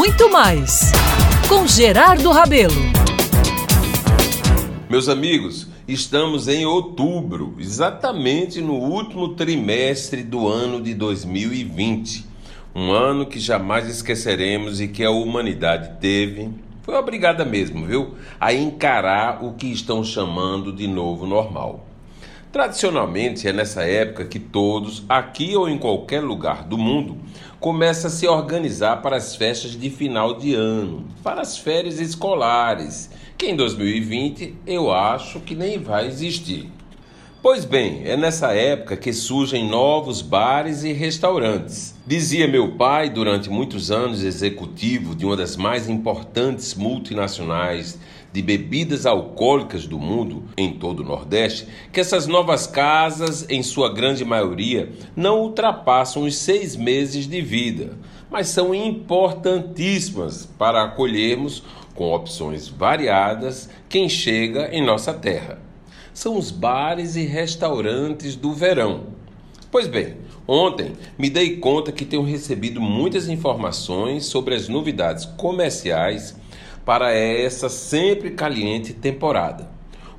muito mais com Gerardo Rabelo. Meus amigos, estamos em outubro, exatamente no último trimestre do ano de 2020. Um ano que jamais esqueceremos e que a humanidade teve, foi obrigada mesmo, viu, a encarar o que estão chamando de novo normal. Tradicionalmente é nessa época que todos, aqui ou em qualquer lugar do mundo, começam a se organizar para as festas de final de ano, para as férias escolares, que em 2020 eu acho que nem vai existir. Pois bem, é nessa época que surgem novos bares e restaurantes. Dizia meu pai, durante muitos anos executivo de uma das mais importantes multinacionais de bebidas alcoólicas do mundo, em todo o Nordeste, que essas novas casas, em sua grande maioria, não ultrapassam os seis meses de vida, mas são importantíssimas para acolhermos, com opções variadas, quem chega em nossa terra são os bares e restaurantes do verão. Pois bem, ontem me dei conta que tenho recebido muitas informações sobre as novidades comerciais para essa sempre caliente temporada.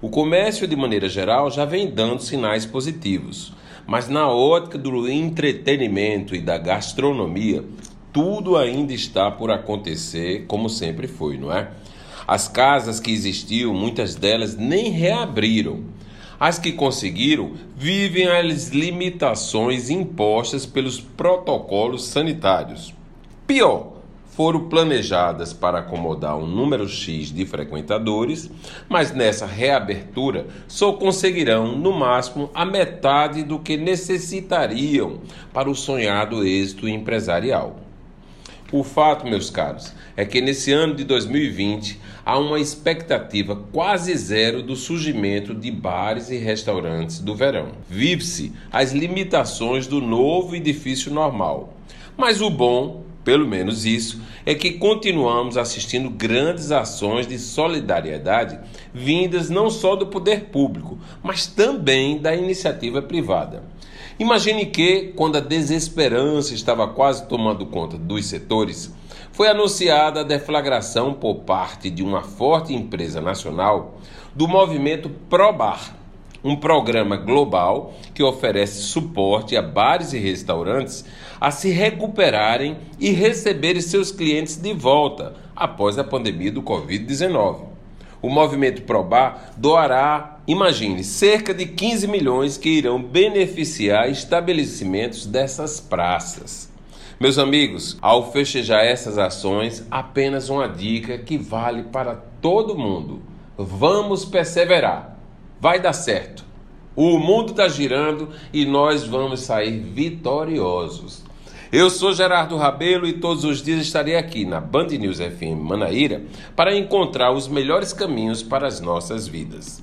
O comércio, de maneira geral, já vem dando sinais positivos, mas na ótica do entretenimento e da gastronomia, tudo ainda está por acontecer como sempre foi, não é? As casas que existiam, muitas delas nem reabriram. As que conseguiram vivem as limitações impostas pelos protocolos sanitários. Pior, foram planejadas para acomodar um número X de frequentadores, mas nessa reabertura só conseguirão, no máximo, a metade do que necessitariam para o sonhado êxito empresarial. O fato, meus caros, é que nesse ano de 2020 há uma expectativa quase zero do surgimento de bares e restaurantes do verão. Vive-se as limitações do novo edifício normal. Mas o bom, pelo menos isso, é que continuamos assistindo grandes ações de solidariedade vindas não só do poder público, mas também da iniciativa privada. Imagine que, quando a desesperança estava quase tomando conta dos setores, foi anunciada a deflagração por parte de uma forte empresa nacional do movimento ProBar, um programa global que oferece suporte a bares e restaurantes a se recuperarem e receberem seus clientes de volta após a pandemia do Covid-19. O movimento Probar doará, imagine, cerca de 15 milhões que irão beneficiar estabelecimentos dessas praças. Meus amigos, ao festejar essas ações, apenas uma dica que vale para todo mundo: vamos perseverar, vai dar certo. O mundo está girando e nós vamos sair vitoriosos. Eu sou Gerardo Rabelo e todos os dias estarei aqui na Band News FM Manaíra para encontrar os melhores caminhos para as nossas vidas.